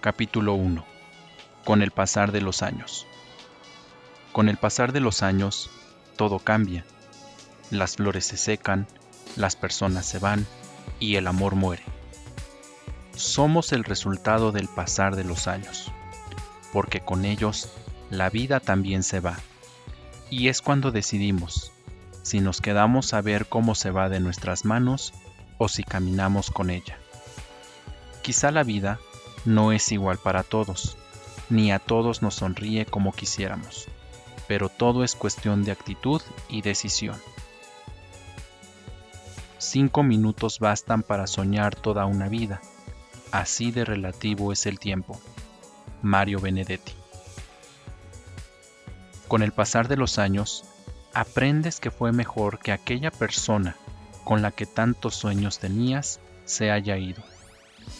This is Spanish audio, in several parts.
Capítulo 1 Con el pasar de los años Con el pasar de los años, todo cambia. Las flores se secan, las personas se van y el amor muere. Somos el resultado del pasar de los años, porque con ellos la vida también se va. Y es cuando decidimos si nos quedamos a ver cómo se va de nuestras manos o si caminamos con ella. Quizá la vida no es igual para todos, ni a todos nos sonríe como quisiéramos, pero todo es cuestión de actitud y decisión. Cinco minutos bastan para soñar toda una vida, así de relativo es el tiempo. Mario Benedetti. Con el pasar de los años, aprendes que fue mejor que aquella persona con la que tantos sueños tenías se haya ido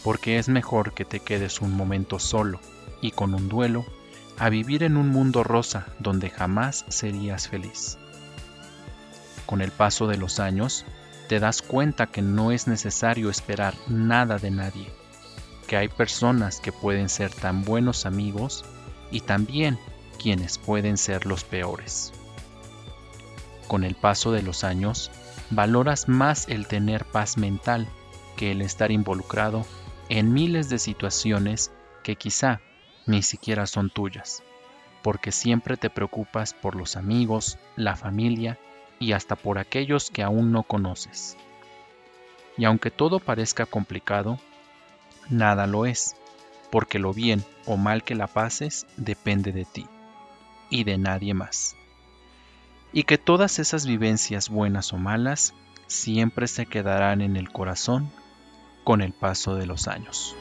porque es mejor que te quedes un momento solo y con un duelo a vivir en un mundo rosa donde jamás serías feliz. Con el paso de los años, te das cuenta que no es necesario esperar nada de nadie, que hay personas que pueden ser tan buenos amigos y también quienes pueden ser los peores. Con el paso de los años, valoras más el tener paz mental que el estar involucrado en miles de situaciones que quizá ni siquiera son tuyas, porque siempre te preocupas por los amigos, la familia y hasta por aquellos que aún no conoces. Y aunque todo parezca complicado, nada lo es, porque lo bien o mal que la pases depende de ti y de nadie más. Y que todas esas vivencias buenas o malas siempre se quedarán en el corazón con el paso de los años.